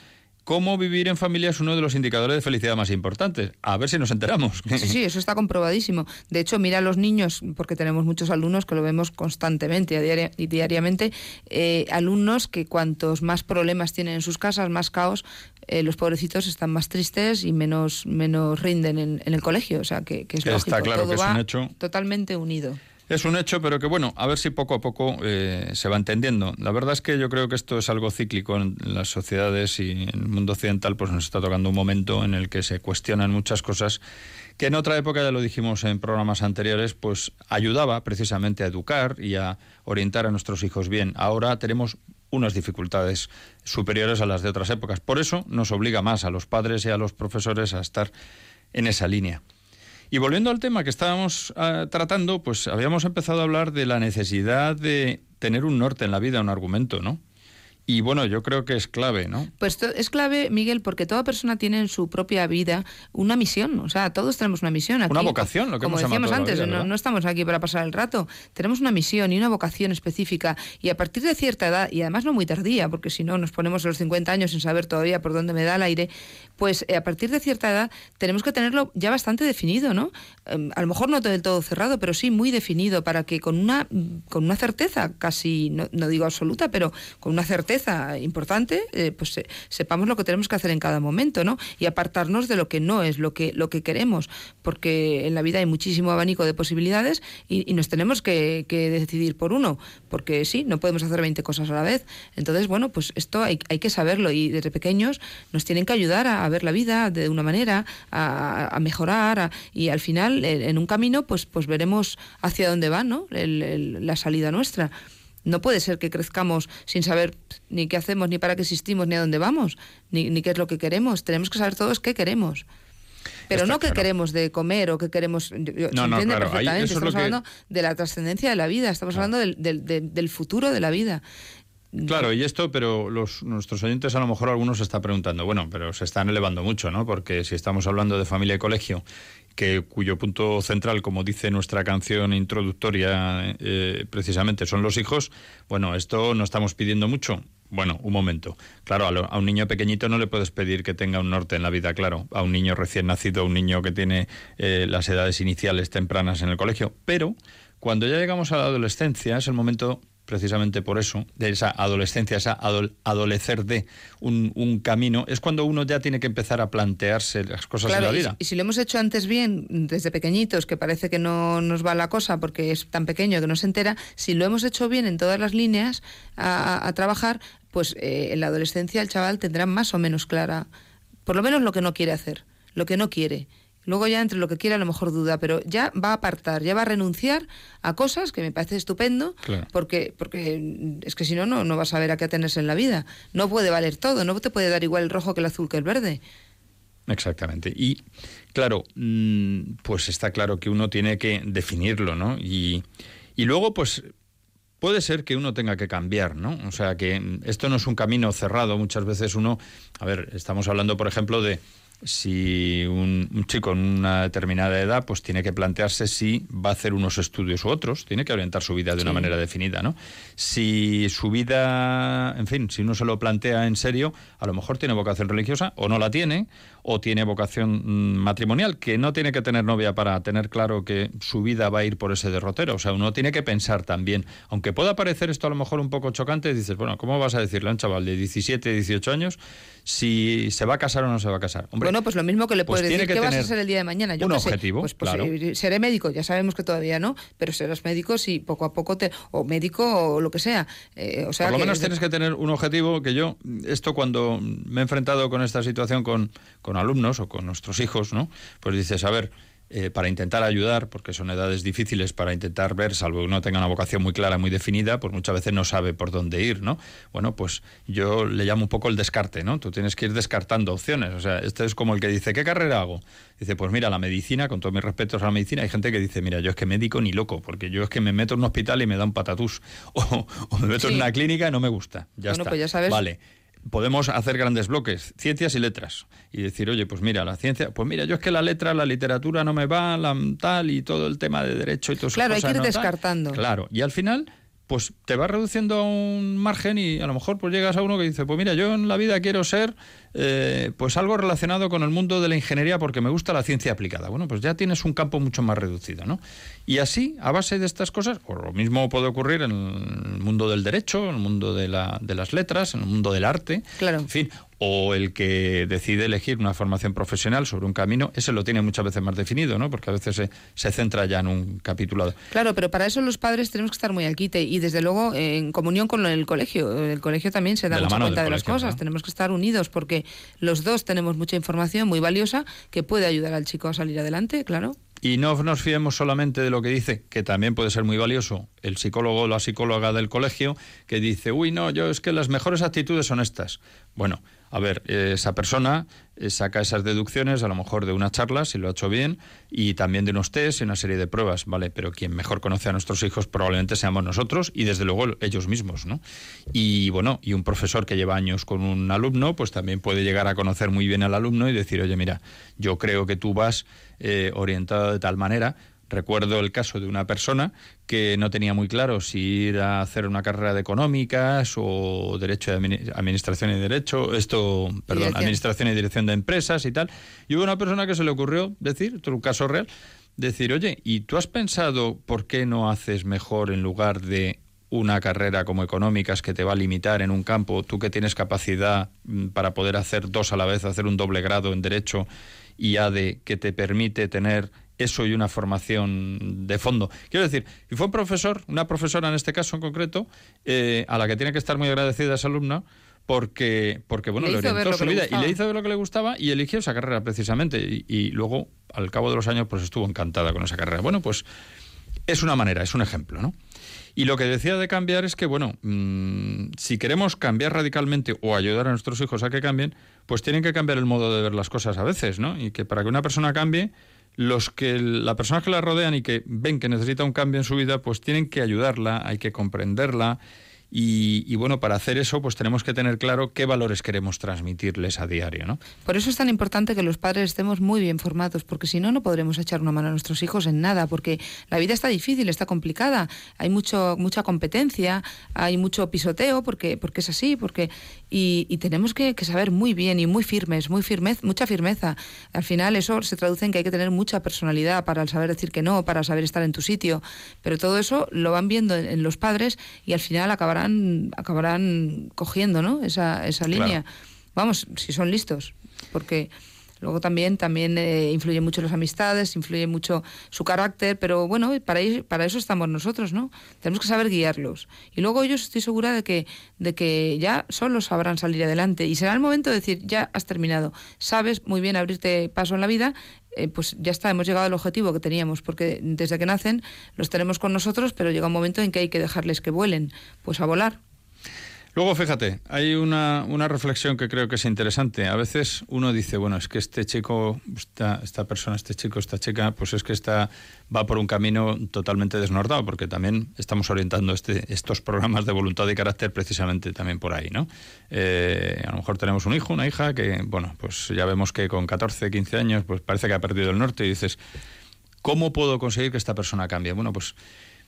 cómo vivir en familia es uno de los indicadores de felicidad más importantes. A ver si nos enteramos. Sí, sí, eso está comprobadísimo. De hecho, mira a los niños, porque tenemos muchos alumnos que lo vemos constantemente y diariamente, eh, alumnos que cuantos más problemas tienen en sus casas, más caos, eh, los pobrecitos están más tristes y menos, menos rinden en, el colegio. O sea, que, es Está claro que es un hecho. Totalmente unido. Es un hecho, pero que bueno, a ver si poco a poco eh, se va entendiendo. La verdad es que yo creo que esto es algo cíclico en las sociedades y en el mundo occidental, pues nos está tocando un momento en el que se cuestionan muchas cosas que en otra época, ya lo dijimos en programas anteriores, pues ayudaba precisamente a educar y a orientar a nuestros hijos bien. Ahora tenemos unas dificultades superiores a las de otras épocas. Por eso nos obliga más a los padres y a los profesores a estar en esa línea. Y volviendo al tema que estábamos ah, tratando, pues habíamos empezado a hablar de la necesidad de tener un norte en la vida, un argumento, ¿no? Y bueno, yo creo que es clave, ¿no? Pues es clave, Miguel, porque toda persona tiene en su propia vida una misión. O sea, todos tenemos una misión. una vocación, lo que Como decíamos antes, no, estamos aquí para pasar el rato. Tenemos una misión y una vocación específica. Y a partir de cierta edad, y además no muy tardía, porque si no nos ponemos a los 50 años sin saber todavía por dónde me da el aire, pues eh, a partir de cierta edad tenemos que tenerlo ya bastante definido, ¿no? Em, a lo mejor no del todo cerrado, pero sí muy definido para que con una, con una certeza, casi, no, no digo absoluta, pero con una certeza, importante, eh, pues sepamos lo que tenemos que hacer en cada momento, ¿no? Y apartarnos de lo que no es lo que, lo que queremos, porque en la vida hay muchísimo abanico de posibilidades y, nos tenemos que, decidir por uno, porque sí, no podemos hacer 20 cosas a la vez. Entonces, bueno, pues esto hay, hay que saberlo y desde pequeños nos tienen que ayudar a, ver la vida de una manera, a, mejorar y al final en un camino pues, pues veremos hacia dónde va, ¿no? la salida nuestra. No puede ser que crezcamos sin saber ni qué hacemos, ni para qué existimos, ni a dónde vamos, ni, qué es lo que queremos. Tenemos que saber todos qué queremos. Pero no qué queremos de comer o qué queremos. no, no, claro. perfectamente. estamos hablando de la trascendencia de la vida, estamos hablando del, del, futuro de la vida. Claro, y esto, pero los, nuestros oyentes a lo mejor algunos se están preguntando, bueno, pero se están elevando mucho, ¿no? Porque si estamos hablando de familia y colegio que cuyo punto central, como dice nuestra canción introductoria, eh, precisamente son los hijos, bueno, esto no estamos pidiendo mucho. Bueno, un momento. Claro, a, un niño pequeñito no le puedes pedir que tenga un norte en la vida, claro. A un niño recién nacido, a un niño que tiene eh, las edades iniciales tempranas en el colegio. Pero cuando ya llegamos a la adolescencia es el momento precisamente por eso, de esa adolescencia, esa adolecer de un, camino, es cuando uno ya tiene que empezar a plantearse las cosas de la vida. Y, si lo hemos hecho antes bien, desde pequeñitos, que parece que no nos va la cosa porque es tan pequeño que no se entera, si lo hemos hecho bien en todas las líneas a, trabajar, pues eh, en la adolescencia el chaval tendrá más o menos clara, por lo menos lo que no quiere hacer, lo que no quiere Luego ya entre lo que quiera a lo mejor duda, pero ya va a apartar, ya va a renunciar a cosas que me parece estupendo, porque, porque es que si no, no, no vas a ver a qué atenerse en la vida. No puede valer todo, no te puede dar igual el rojo que el azul que el verde. Exactamente. Y claro, mm, pues está claro que uno tiene que definirlo, ¿no? Y, y luego, pues puede ser que uno tenga que cambiar, ¿no? O sea, que esto no es un camino cerrado. Muchas veces uno, a ver, estamos hablando, por ejemplo, de si un, chico en una determinada edad pues tiene que plantearse si va a hacer unos estudios u otros, tiene que orientar su vida de una manera definida, ¿no? Si su vida, en fin, si uno se lo plantea en serio, a lo mejor tiene vocación religiosa o no la tiene, o tiene vocación mm, matrimonial, que no tiene que tener novia para tener claro que su vida va a ir por ese derrotero, o sea, uno tiene que pensar también, aunque pueda parecer esto a lo mejor un poco chocante, dices, bueno, ¿cómo vas a decirle a un chaval de 17, 18 años si se va a casar o no se va a casar? bueno, pues lo mismo que le pues puedes decir, ¿qué vas a ser el día de mañana? Yo un objetivo, pues, pues eh, seré médico, ya sabemos que todavía no, pero serás médico si poco a poco te... o médico o lo que sea. Eh, o sea Por lo menos tienes que tener un objetivo que yo, esto cuando me he enfrentado con esta situación con, con alumnos o con nuestros hijos, ¿no? Pues dices, a ver, eh, para intentar ayudar, porque son edades difíciles para intentar ver, salvo que uno tenga una vocación muy clara, muy definida, pues muchas veces no sabe por dónde ir, ¿no? Bueno, pues yo le llamo un poco el descarte, ¿no? Tú tienes que ir descartando opciones. O sea, este es como el que dice, ¿qué carrera hago? Dice, pues mira, la medicina, con todos mis respetos a la medicina, hay gente que dice, mira, yo es que médico ni loco, porque yo es que me meto en un hospital y me da un patatús, o, me meto en una clínica y no me gusta. Ya está. Pues ya sabes. Vale podemos hacer grandes bloques, ciencias y letras, y decir, oye, pues mira, la ciencia, pues mira, yo es que la letra, la literatura no me va, la tal, y todo el tema de derecho y todo eso. Claro, hay que ir descartando. Claro, y al final pues te va reduciendo a un margen y a lo mejor pues llegas a uno que dice, pues mira, yo en la vida quiero ser eh, pues algo relacionado con el mundo de la ingeniería porque me gusta la ciencia aplicada. Bueno, pues ya tienes un campo mucho más reducido, ¿no? Y así, a base de estas cosas, o lo mismo puede ocurrir en el mundo del derecho, en el mundo de, la, de las letras, en el mundo del arte, claro. en fin, o el que decide elegir una formación profesional sobre un camino, ese lo tiene muchas veces más definido, ¿no? Porque a veces se, se centra ya en un capitulado. Claro, pero para eso los padres tenemos que estar muy al quite y desde luego en comunión con el colegio. El colegio también se da mucha cuenta de las cosas. Tenemos que estar unidos porque los dos tenemos mucha información muy valiosa que puede ayudar al chico a salir adelante, claro. Y no nos fiemos solamente de lo que dice, que también puede ser muy valioso, el psicólogo o la psicóloga del colegio, que dice, uy, no, yo es que las mejores actitudes son estas. Bueno, a ver, esa persona eh, saca esas deducciones, a lo mejor de una charla, si lo ha hecho bien, y también de unos test y una serie de pruebas, ¿vale? Pero quien mejor conoce a nuestros hijos probablemente seamos nosotros y desde luego ellos mismos, ¿no? Y bueno, y un profesor que lleva años con un alumno, pues también puede llegar a conocer muy bien al alumno y decir, oye, mira, yo creo que tú vas eh, orientado de tal manera Recuerdo el caso de una persona que no tenía muy claro si ir a hacer una carrera de económicas o derecho de administración y derecho, esto, perdón, administración y dirección de empresas y tal. Y hubo una persona que se le ocurrió decir, un caso real, decir, oye, ¿y tú has pensado por qué no haces mejor en lugar de una carrera como económicas que te va a limitar en un campo, tú que tienes capacidad mm, para poder hacer dos a la vez, hacer un doble grado en derecho y ADE que te permite tener eso y una formación de fondo. Quiero decir, y fue un profesor, una profesora en este caso en concreto, eh, a la que tiene que estar muy agradecida esa alumna, porque, porque bueno, le, orientó su vida y le hizo ver lo que le gustaba y eligió esa carrera precisamente. Y, luego, al cabo de los años, pues estuvo encantada con esa carrera. Bueno, pues es una manera, es un ejemplo, ¿no? Y lo que decía de cambiar es que, bueno, mm, si queremos cambiar radicalmente o ayudar a nuestros hijos a que cambien, pues tienen que cambiar el modo de ver las cosas a veces, ¿no? Y que para que una persona cambie, los que la personas que la rodean y que ven que necesita un cambio en su vida, pues tienen que ayudarla, hay que comprenderla y, bueno, para hacer eso, pues tenemos que tener claro qué valores queremos transmitirles a diario, ¿no? Por eso es tan importante que los padres estemos muy bien formados, porque si no, no podremos echar una mano a nuestros hijos en nada, porque la vida está difícil, está complicada, hay mucho, mucha competencia, hay mucho pisoteo, porque, porque es así, porque y, tenemos que, saber muy bien y muy firmes, muy firmez, mucha firmeza. Al final eso se traduce en que hay que tener mucha personalidad para saber decir que no, para saber estar en tu sitio, pero todo eso lo van viendo en, los padres y al final acabarán, acabarán cogiendo ¿no? esa, esa línea. Vamos, si son listos, porque Luego también, también eh, influyen mucho las amistades, influye mucho su carácter, pero bueno, para, para eso estamos nosotros, ¿no? Tenemos que saber guiarlos. Y luego ellos estoy segura de que, de que ya solos sabrán salir adelante. Y será el momento de decir, ya has terminado, sabes muy bien abrirte paso en la vida, eh, pues ya está, hemos llegado al objetivo que teníamos, porque desde que nacen los tenemos con nosotros, pero llega un momento en que hay que dejarles que vuelen, pues a volar. Luego, fíjate, hay una, una, reflexión que creo que es interesante. A veces uno dice, bueno, es que este chico, esta, esta persona, este chico, esta chica, pues es que está, va por un camino totalmente desnordado, porque también estamos orientando este, estos programas de voluntad y carácter precisamente también por ahí, ¿no? Eh, a lo mejor tenemos un hijo, una hija, que, bueno, pues ya vemos que con 14, 15 años, pues parece que ha perdido el norte y dices, ¿cómo puedo conseguir que esta persona cambie? Bueno, pues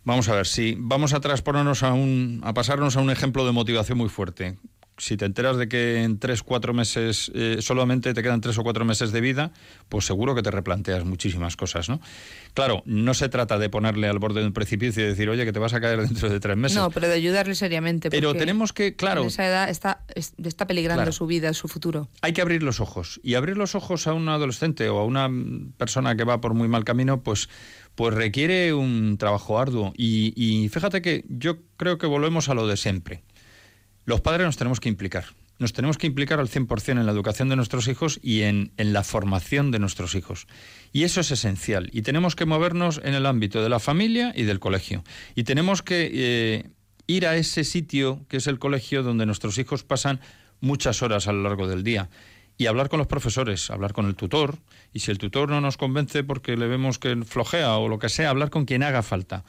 Vamos a ver, si vamos a transponernos a un, a pasarnos a un ejemplo de motivación muy fuerte. Si te enteras de que en tres, cuatro meses, eh, solamente te quedan tres o cuatro meses de vida, pues seguro que te replanteas muchísimas cosas, ¿no? Claro, no se trata de ponerle al borde de un precipicio y decir, oye, que te vas a caer dentro de tres meses. No, pero de ayudarle seriamente. Pero tenemos que, claro. En esa edad está, está peligrando su vida, su futuro. Hay que abrir los ojos. Y abrir los ojos a un adolescente o a una persona que va por muy mal camino, pues pues requiere un trabajo arduo. Y, fíjate que yo creo que volvemos a lo de siempre. Los padres nos tenemos que implicar. Nos tenemos que implicar al 100% en la educación de nuestros hijos y en, la formación de nuestros hijos. Y eso es esencial. Y tenemos que movernos en el ámbito de la familia y del colegio. Y tenemos que eh, ir a ese sitio que es el colegio donde nuestros hijos pasan muchas horas a lo largo del día y hablar con los profesores, hablar con el tutor, y si el tutor no nos convence porque le vemos que flojea o lo que sea, hablar con quien haga falta.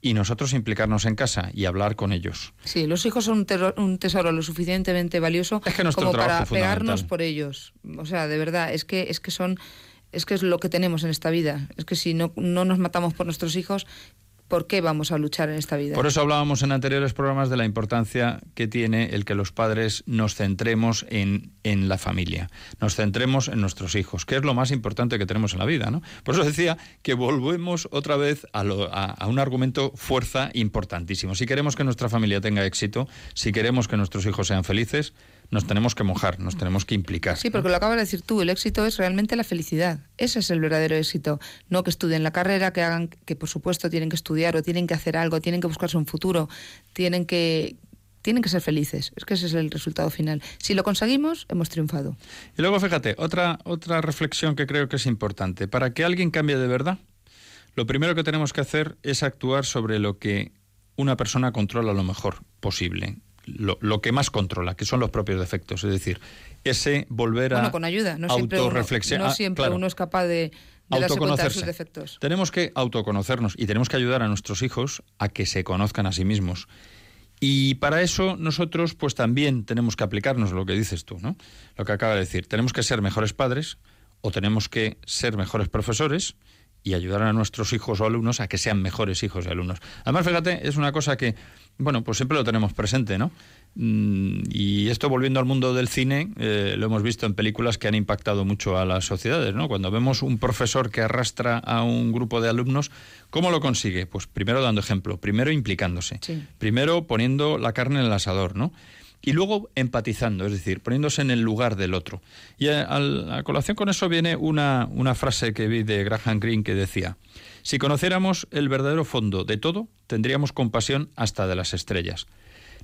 Y nosotros implicarnos en casa y hablar con ellos. Sí, los hijos son un, tesoro lo suficientemente valioso como para pegarnos por ellos. O sea, de verdad, es que, es que son es que es lo que tenemos en esta vida. Es que si no, no nos matamos por nuestros hijos, por qué vamos a luchar en esta vida. Por eso hablábamos en anteriores programas de la importancia que tiene el que los padres nos centremos en, en la familia, nos centremos en nuestros hijos, que es lo más importante que tenemos en la vida. ¿no? Por eso decía que volvemos otra vez a, a un argumento fuerza importantísimo. Si queremos que nuestra familia tenga éxito, si queremos que nuestros hijos sean felices, nos tenemos que mojar, nos tenemos que implicar. Sí, porque lo acabas de decir tú, el éxito es realmente la felicidad. Ese es el verdadero éxito. No que estudien la carrera, que hagan, que por supuesto tienen que estudiar o tienen que hacer algo, tienen que buscarse un futuro, tienen que, tienen que ser felices. Es que ese es el resultado final. Si lo conseguimos, hemos triunfado. Y luego, fíjate, otra, otra reflexión que creo que es importante. Para que alguien cambie de verdad, lo primero que tenemos que hacer es actuar sobre lo que una persona controla lo mejor posible. Lo, que más controla, que son los propios defectos. Es decir, ese volver a bueno, con ayuda. No siempre, uno, no siempre uno es capaz de, autoconocerse. sus defectos. Tenemos que autoconocernos y tenemos que ayudar a nuestros hijos a que se conozcan a sí mismos. Y para eso nosotros pues también tenemos que aplicarnos lo que dices tú, ¿no? Lo que acaba de decir, tenemos que ser mejores padres o tenemos que ser mejores profesores y ayudar a nuestros hijos o alumnos a que sean mejores hijos y alumnos. Además, fíjate, es una cosa que, bueno, pues siempre lo tenemos presente, ¿no? Mm, y esto volviendo al mundo del cine, eh, lo hemos visto en películas que han impactado mucho a las sociedades, ¿no? Cuando vemos un profesor que arrastra a un grupo de alumnos, ¿cómo lo consigue? Pues primero dando ejemplo, primero implicándose, primero poniendo la carne en el asador, ¿no? Y luego empatizando, es decir, poniéndose en el lugar del otro. Y a, a, colación con eso viene una, una frase que vi de Graham Greene que decía, si conociéramos el verdadero fondo de todo, tendríamos compasión hasta de las estrellas.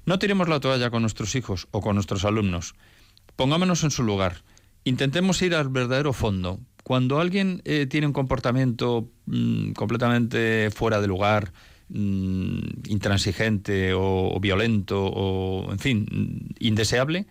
No tiremos la toalla con nuestros hijos o con nuestros alumnos. Pongámonos en su lugar. Intentemos ir al verdadero fondo. Cuando alguien eh, tiene un comportamiento mm, completamente fuera de lugar, mm, intransigente o, violento o, en fin, indeseable,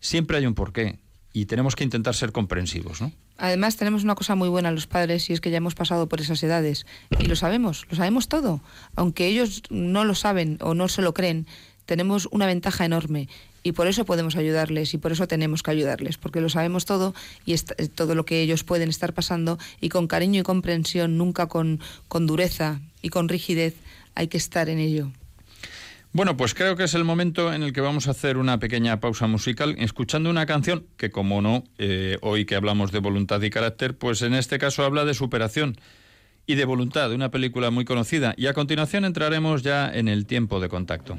siempre hay un porqué y tenemos que intentar ser comprensivos, ¿no? Además tenemos una cosa muy buena los padres y es que ya hemos pasado por esas edades y lo sabemos, lo sabemos todo, aunque ellos no lo saben o no se lo creen, tenemos una ventaja enorme y por eso podemos ayudarles y por eso tenemos que ayudarles, porque lo sabemos todo y todo lo que ellos pueden estar pasando y con cariño y comprensión, nunca con, con dureza y con rigidez, hay que estar en ello. Bueno, pues creo que es el momento en el que vamos a hacer una pequeña pausa musical escuchando una canción que, como no, eh, hoy que hablamos de voluntad y carácter, pues en este caso habla de superación y de voluntad, una película muy conocida. Y a continuación entraremos ya en el tiempo de contacto.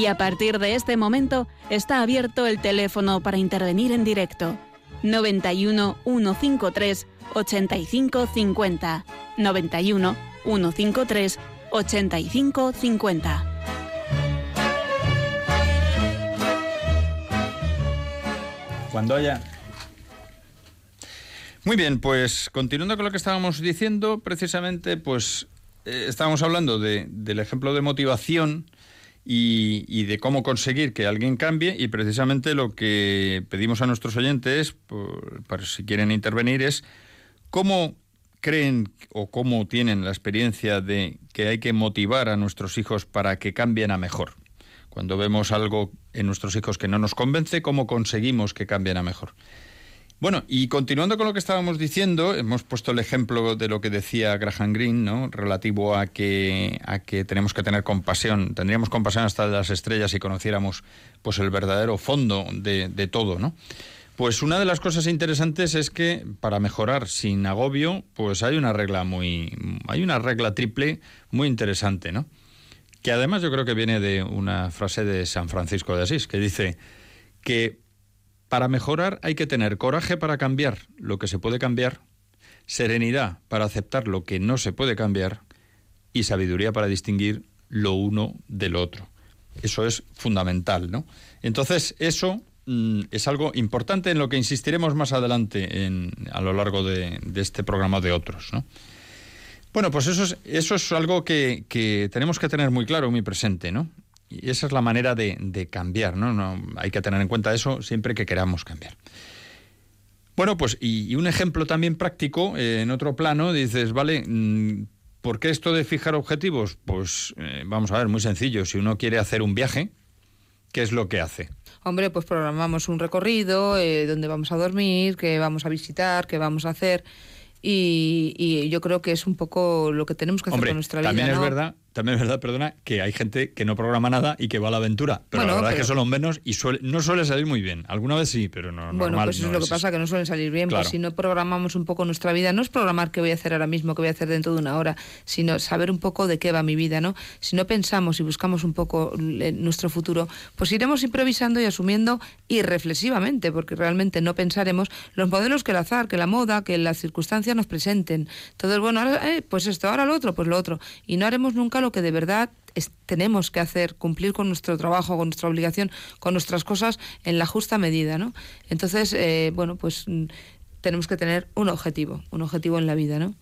Y a partir de este momento está abierto el teléfono para intervenir en directo. 91 153 85 50. 91 153 85 50. Cuando haya muy bien, pues continuando con lo que estábamos diciendo, precisamente, pues eh, estábamos hablando de, del ejemplo de motivación y, de cómo conseguir que alguien cambie y precisamente lo que pedimos a nuestros oyentes, por, si quieren intervenir, es cómo creen o cómo tienen la experiencia de que hay que motivar a nuestros hijos para que cambien a mejor. Cuando vemos algo en nuestros hijos que no nos convence, ¿cómo conseguimos que cambien a mejor? Bueno, y continuando con lo que estábamos diciendo, hemos puesto el ejemplo de lo que decía Graham Greene, ¿no? Relativo a que, a que tenemos que tener compasión, tendríamos compasión hasta de las estrellas si conociéramos pues el verdadero fondo de, de todo, ¿no? Pues una de las cosas interesantes es que para mejorar sin agobio, pues hay una regla muy, hay una regla triple muy interesante, ¿no? Que además yo creo que viene de una frase de San Francisco de Asís, que dice que para mejorar hay que tener coraje para cambiar lo que se puede cambiar, serenidad para aceptar lo que no se puede cambiar y sabiduría para distinguir lo uno del otro. Eso es fundamental, ¿no? Entonces, eso mm, es algo importante en lo que insistiremos más adelante en, a lo largo de, este programa de otros, ¿no? Bueno, pues eso es, eso es algo que, que tenemos que tener muy claro, muy presente, ¿no? Y esa es la manera de, cambiar, ¿no? ¿no? Hay que tener en cuenta eso siempre que queramos cambiar. Bueno, pues y, un ejemplo también práctico, eh, en otro plano, dices, vale, mm, ¿por qué esto de fijar objetivos? Pues eh, vamos a ver, muy sencillo, si uno quiere hacer un viaje, ¿qué es lo que hace? Hombre, pues programamos un recorrido, eh, donde vamos a dormir, qué vamos a visitar, qué vamos a hacer. Y, yo creo que es un poco lo que tenemos que hacer con nuestra vida. También es verdad también es verdad, perdona, que hay gente que no programa nada y que va a la aventura. Pero la verdad es que son los menos y no suele salir muy bien. Alguna vez sí, pero no. Bueno, pues eso es lo que pasa, que no suelen salir bien. Pues si no programamos un poco nuestra vida, no es programar qué voy a hacer ahora mismo, qué voy a hacer dentro de una hora, sino saber un poco de qué va mi vida, ¿no? Si no pensamos y buscamos un poco nuestro futuro, pues iremos improvisando y asumiendo irreflexivamente, porque realmente no pensaremos los modelos que el azar, que la moda, que las circunstancias nos presenten. Todo es bueno, eh, pues esto, ahora lo otro, pues lo otro. Y no haremos nunca lo que de verdad tenemos que hacer, cumplir con nuestro trabajo, con nuestra obligación, con nuestras cosas en la justa medida, ¿no? Entonces, eh, bueno, pues mm, tenemos que tener un objetivo, un objetivo en la vida, ¿no?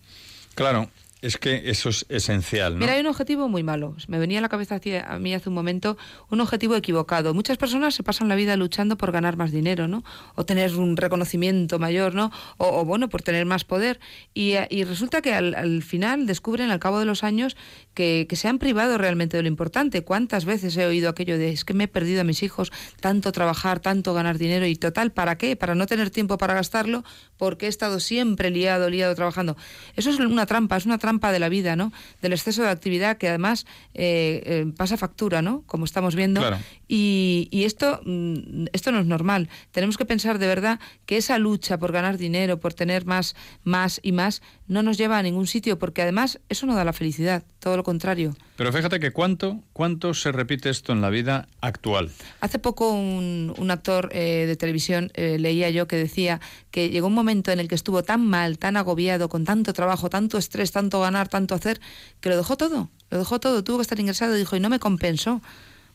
Claro, es que eso es esencial. ¿no? Mira, hay un objetivo muy malo. Me venía a la cabeza a mí hace un momento un objetivo equivocado. Muchas personas se pasan la vida luchando por ganar más dinero, ¿no? O tener un reconocimiento mayor, ¿no? O, bueno, por tener más poder. Y, resulta que al, final descubren al cabo de los años que, se han privado realmente de lo importante. ¿Cuántas veces he oído aquello de es que me he perdido a mis hijos, tanto trabajar, tanto ganar dinero y total, ¿para qué? Para no tener tiempo para gastarlo, porque he estado siempre liado, liado trabajando. Eso es una trampa, es una trampa trampa de la vida, ¿no? Del exceso de actividad que además eh, eh, pasa factura, ¿no? Como estamos viendo. Y, esto, mm, esto no es normal. Tenemos que pensar de verdad que esa lucha por ganar dinero, por tener más, más y más, no nos lleva a ningún sitio, porque además eso no da la felicidad, todo lo contrario. Pero fíjate que cuánto, cuánto se repite esto en la vida actual. Hace poco un, actor eh, de televisión leía yo que decía que llegó un momento en el que estuvo tan mal, tan agobiado, con tanto trabajo, tanto estrés, tanto ganar, tanto hacer, que lo dejó todo. Lo dejó todo, tuvo que estar ingresado y dijo, y no me compensó.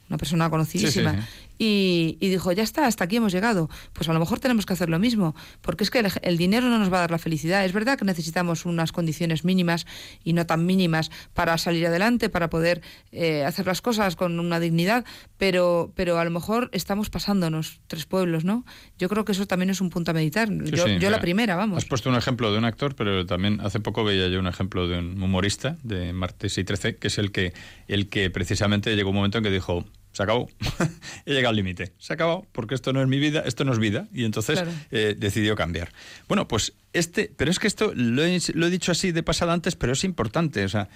Una persona conocidísima y, dijo, ya está, hasta aquí hemos llegado. Pues a lo mejor tenemos que hacer lo mismo, porque es que el, dinero no nos va a dar la felicidad. Es verdad que necesitamos unas condiciones mínimas y no tan mínimas para salir adelante, para poder eh, hacer las cosas con una dignidad, pero, pero a lo mejor estamos pasándonos tres pueblos, ¿no? Yo creo que eso también es un punto a meditar. yo, la primera, vamos. Has puesto un ejemplo de un actor, pero también hace poco veía yo un ejemplo de un humorista de Martes y 13, que es el que, el que precisamente llegó un momento en que dijo se acabó. He llegado al límite. Se acabó porque esto no es mi vida, esto no es vida. Y entonces eh, decidió cambiar. Bueno, pues este, pero es que esto lo he, dicho así de pasada antes, pero es importante. O sea,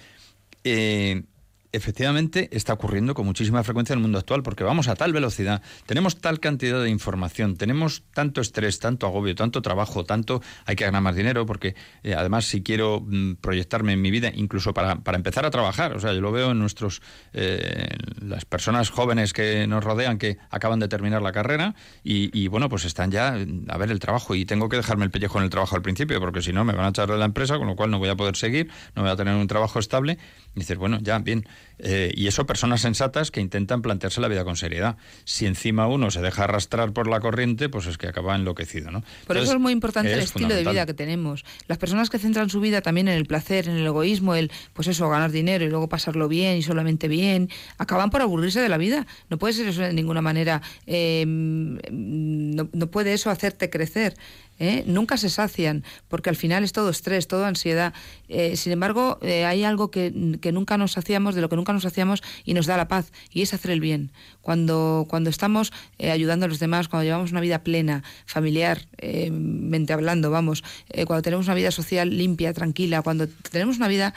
eh, efectivamente está ocurriendo con muchísima frecuencia en el mundo actual, porque vamos a tal velocidad, tenemos tal cantidad de información, tenemos tanto estrés, tanto agobio, tanto trabajo, tanto hay que ganar más dinero, porque eh, además si quiero mm, proyectarme en mi vida, incluso para, para, empezar a trabajar, o sea, yo lo veo en nuestros, eh, las personas jóvenes que nos rodean que acaban de terminar la carrera y, bueno, pues están ya a ver el trabajo y tengo que dejarme el pellejo en el trabajo al principio, porque si no me van a echar de la empresa, con lo cual no voy a poder seguir, no voy a tener un trabajo estable. Y dices, bueno, ya, bien, eh, y eso personas sensatas que intentan plantearse la vida con seriedad. Si encima uno se deja arrastrar por la corriente, pues es que acaba enloquecido, ¿no? Por eso es muy importante el estilo de vida que tenemos. Las personas que centran su vida también en el placer, en el egoísmo, el, pues eso, ganar dinero y luego pasarlo bien y solamente bien, acaban por aburrirse de la vida. No puede ser eso de ninguna manera, eh, no, no puede eso hacerte crecer. ¿Eh? nunca se sacian, porque al final es todo estrés, todo ansiedad. Eh, sin embargo, eh, hay algo que, nunca nos hacíamos, de lo que nunca nos hacíamos y nos da la paz, y es hacer el bien. Cuando, cuando estamos ayudando a los demás, cuando llevamos una vida plena, familiar, mente hablando, vamos, cuando tenemos una vida social limpia, tranquila, cuando tenemos una vida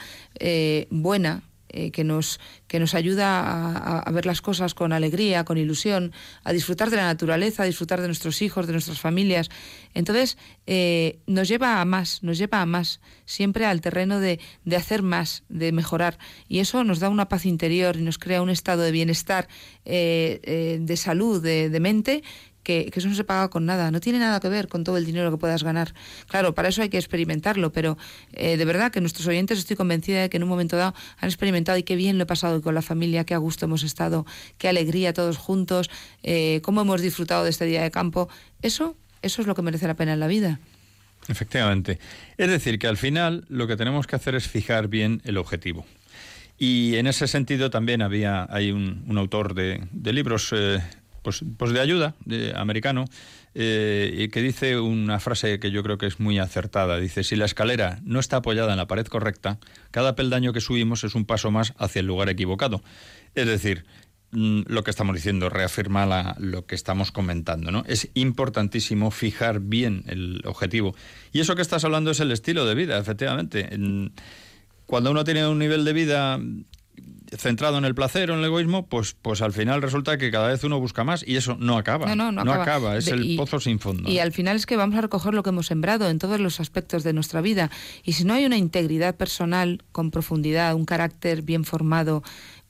buena, eh, que, nos, que nos ayuda a, ver las cosas con alegría, con ilusión, a disfrutar de la naturaleza, a disfrutar de nuestros hijos, de nuestras familias. Entonces, eh, nos lleva a más, nos lleva a más, siempre al terreno de, de, hacer más, de mejorar. Y eso nos da una paz interior y nos crea un estado de bienestar, eh, de salud, de, de mente, que, eso no se paga con nada, no tiene nada que ver con todo el dinero que puedas ganar. Claro, para eso hay que experimentarlo, pero eh, de verdad que nuestros oyentes estoy convencida de que en un momento dado han experimentado y qué bien lo he pasado con la familia, qué a gusto hemos estado, qué alegría todos juntos, eh, cómo hemos disfrutado de este día de campo. Eso, eso es lo que merece la pena en la vida. Efectivamente. Es decir, que al final lo que tenemos que hacer es fijar bien el objetivo. Y en ese sentido también había hay un, autor de, libros eh, pues, pues de ayuda, de americano, eh, que dice una frase que yo creo que es muy acertada. Dice, si la escalera no está apoyada en la pared correcta, cada peldaño que subimos es un paso más hacia el lugar equivocado. Es decir, mm, lo que estamos diciendo reafirma lo que estamos comentando. ¿no? Es importantísimo fijar bien el objetivo. Y eso que estás hablando es el estilo de vida, efectivamente. Cuando uno tiene un nivel de vida centrado en el placer o en el egoísmo, pues, pues al final resulta que cada vez uno busca más y eso no acaba. No, acaba. es el pozo sin fondo. Y al final es que vamos a recoger lo que hemos sembrado en todos los aspectos de nuestra vida. Y si no hay una integridad personal con profundidad, un carácter bien formado,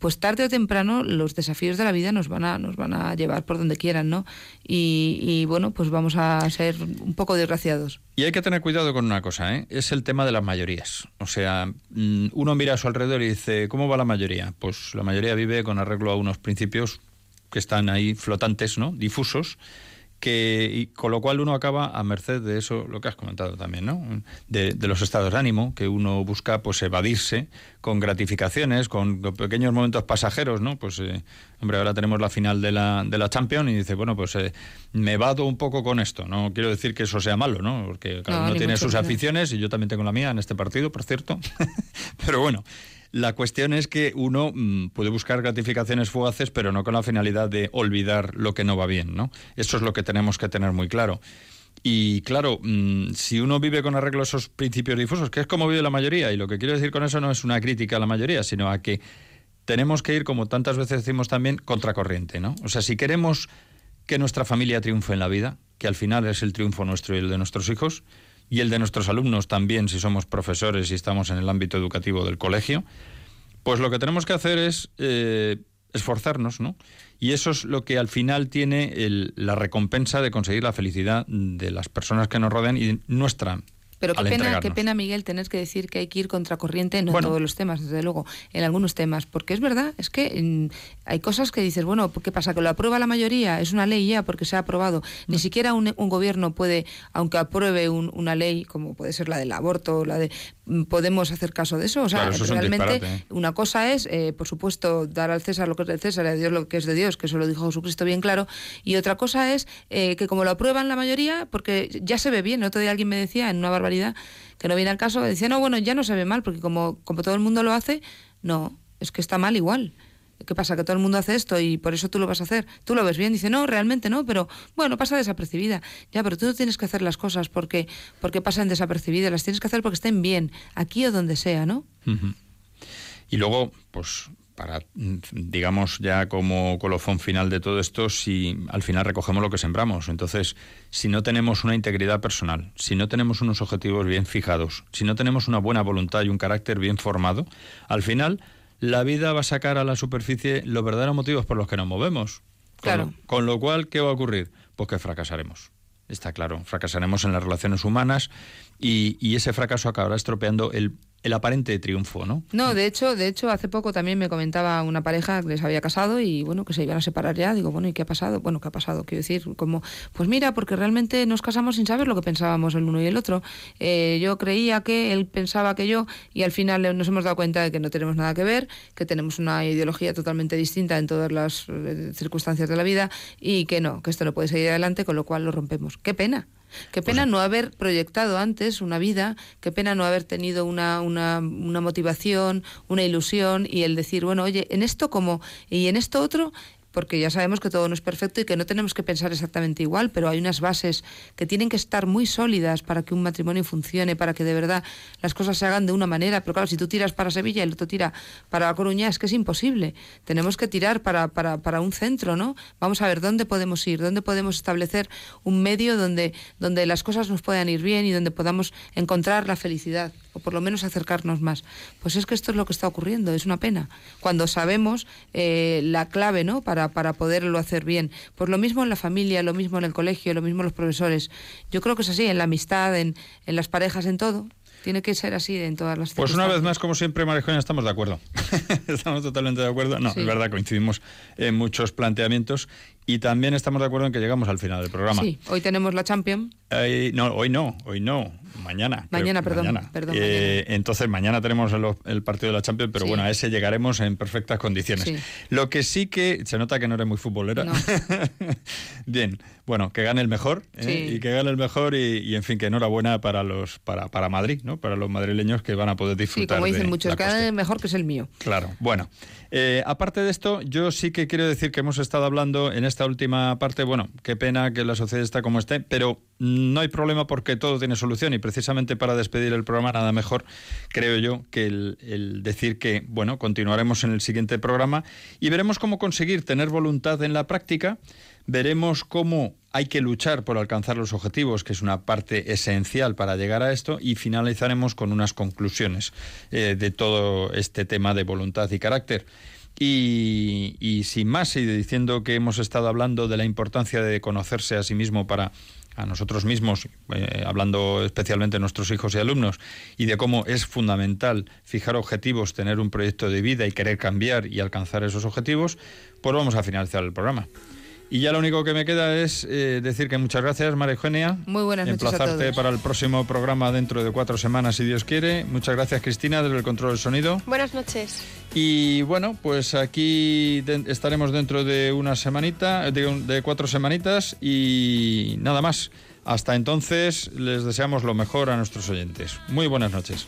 pues tarde o temprano los desafíos de la vida nos van a, nos van a llevar por donde quieran, ¿no? Y, bueno, pues vamos a ser un poco desgraciados. Y hay que tener cuidado con una cosa, ¿eh? Es el tema de las mayorías. O sea, mm, uno mira a su alrededor y dice, ¿cómo va la mayoría? Pues la mayoría vive con arreglo a unos principios que están ahí flotantes, ¿no? Difusos que y con lo cual uno acaba a merced de eso, lo que has comentado también, ¿no? De, los estados de ánimo, que uno busca pues evadirse con gratificaciones, con pequeños momentos pasajeros, ¿no? Pues, eh, hombre, ahora tenemos la final de la, de la Champions y dice, bueno, pues eh, me vado un poco con esto. No quiero decir que eso sea malo, ¿no? Porque cada uno tiene sus aficiones y yo también tengo la mía en este partido, por cierto. Pero bueno, la cuestión es que uno mm, puede buscar gratificaciones fugaces, pero no con la finalidad de olvidar lo que no va bien, ¿no? Eso es lo que tenemos que tener muy claro. Y claro, mm, si uno vive con arreglo a esos principios difusos, que es como vive la mayoría, y lo que quiero decir con eso no es una crítica a la mayoría, sino a que tenemos que ir, como tantas veces decimos también, contracorriente, ¿no? O sea, si queremos que nuestra familia triunfe en la vida, que al final es el triunfo nuestro y el de nuestros hijos, y el de nuestros alumnos también, si somos profesores y estamos en el ámbito educativo del colegio, pues lo que tenemos que hacer es eh, esforzarnos, ¿no? Y eso es lo que al final tiene la recompensa de conseguir la felicidad de las personas que nos rodean y nuestra pero qué pena, qué pena, Miguel, tener que decir que hay que ir contracorriente, no en todos los temas, desde luego, en algunos temas, porque es verdad, es que mm, hay cosas que dices, bueno, ¿qué pasa? ¿Que lo aprueba la mayoría? Es una ley ya porque se ha aprobado. Ni siquiera un, gobierno puede, aunque apruebe una ley, como puede ser la del aborto, la de mm, podemos hacer caso de eso. O sea, realmente ¿eh? una cosa es, eh, por supuesto, dar al César lo que es del César y a Dios lo que es de Dios, que eso lo dijo Jesucristo bien claro, y otra cosa es eh, que como lo aprueban la mayoría, porque ya se ve bien, el otro día alguien me decía en una barbaridad, que no viene al caso, decía, no, bueno, ya no se ve mal, porque como, como todo el mundo lo hace, no, es que está mal igual. ¿Qué pasa? Que todo el mundo hace esto y por eso tú lo vas a hacer. Tú lo ves bien, dice, no, realmente no, pero bueno, pasa desapercibida. Ya, pero tú no tienes que hacer las cosas porque, porque pasan desapercibidas, las tienes que hacer porque estén bien, aquí o donde sea, ¿no? Y luego, pues para, mm, digamos, ya como colofón final de todo esto, si al final recogemos lo que sembramos. Entonces, si no tenemos una integridad personal, si no tenemos unos objetivos bien fijados, si no tenemos una buena voluntad y un carácter bien formado, al final la vida va a sacar a la superficie los verdaderos motivos por los que nos movemos. Claro. con lo cual, ¿qué va a ocurrir? Pues que fracasaremos. Está claro, fracasaremos en las relaciones humanas y, y ese fracaso acabará estropeando el el aparente triunfo, ¿no? No, de hecho, de hecho, hace poco también me comentaba una pareja que les había casado y bueno, que se iban a separar ya. Digo, bueno, ¿y qué ha pasado? Bueno, ¿qué ha pasado? Quiero decir, como, pues mira, porque realmente nos casamos sin saber lo que pensábamos el uno y el otro. Eh, yo creía que él pensaba que yo y al final nos hemos dado cuenta de que no tenemos nada que ver, que tenemos una ideología totalmente distinta en todas las eh, circunstancias de la vida y que no, que esto no puede seguir adelante, con lo cual lo rompemos. Qué pena. Qué Pues pena no haber proyectado antes una vida, qué pena no haber tenido una, una, una motivación, una ilusión y el decir, bueno, oye, en esto como y en esto otro, porque ya sabemos que todo no es perfecto y que no tenemos que pensar exactamente igual, pero hay unas bases que tienen que estar muy sólidas para que un matrimonio funcione, para que de verdad las cosas se hagan de una manera. Pero claro, si tú tiras para Sevilla y el otro tira para La Coruña, es que es imposible. Tenemos que tirar para, para, para un centro, ¿no? Vamos a ver dónde podemos ir, dónde podemos establecer un medio donde, donde las cosas nos puedan ir bien y donde podamos encontrar la felicidad o por lo menos acercarnos más. Pues es que esto es lo que está ocurriendo, es una pena. Cuando sabemos eh, la clave ¿no? para, para poderlo hacer bien. Pues lo mismo en la familia, lo mismo en el colegio, lo mismo en los profesores. Yo creo que es así, en la amistad, en, en las parejas, en todo. Tiene que ser así en todas las Pues una vez más, como siempre, Marijoña, estamos de acuerdo. estamos totalmente de acuerdo. No, Sí. es verdad, coincidimos en muchos planteamientos y también estamos de acuerdo en que llegamos al final del programa. Sí, hoy tenemos la Champions. Eh, no, hoy no, hoy no, mañana. Mañana, creo, perdón, perdón, Eh, Entonces mañana tenemos el, el partido de la Champions, pero Sí. bueno, a ese llegaremos en perfectas condiciones. Sí. Lo que sí que se nota que no eres muy futbolera. No. Bien, bueno, que gane el mejor ¿eh? Sí. y que gane el mejor y, y, en fin que enhorabuena para los para, para Madrid, ¿no? Para los madrileños que van a poder Sí, disfrutar. como de dicen muchos, la cada cuestión. mejor que es el mío. Claro, bueno. Eh, aparte de esto, yo sí que quiero decir que hemos estado hablando en esta última parte, bueno, qué pena que la sociedad está como esté, pero no hay problema porque todo tiene solución y precisamente para despedir el programa nada mejor, creo yo, que el, el decir que, bueno, continuaremos en el siguiente programa y veremos cómo conseguir tener voluntad en la práctica, veremos cómo hay que luchar por alcanzar los objetivos, que es una parte esencial para llegar a esto, y finalizaremos con unas conclusiones eh, de todo este tema de voluntad y carácter. Y, sin más, y diciendo que hemos estado hablando de la importancia de conocerse a sí mismo para a nosotros mismos, eh, hablando especialmente de nuestros hijos y alumnos, y de cómo es fundamental fijar objetivos, tener un proyecto de vida y querer cambiar y alcanzar esos objetivos, pues vamos a finalizar el programa. Y ya lo único que me queda es eh, decir que muchas gracias, María Eugenia. Muy buenas noches a Emplazarte todos. para el próximo programa dentro de cuatro semanas, si Dios quiere. Muchas gracias, Cristina, desde el control del sonido. Buenas noches. Y bueno, pues aquí de- estaremos dentro de una semanita, de, un- de cuatro semanitas y nada más. Hasta entonces les deseamos lo mejor a nuestros oyentes. Muy buenas noches.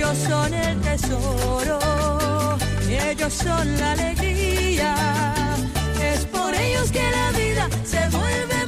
Ellos son el tesoro, ellos son la alegría. Es por ellos que la vida se vuelve.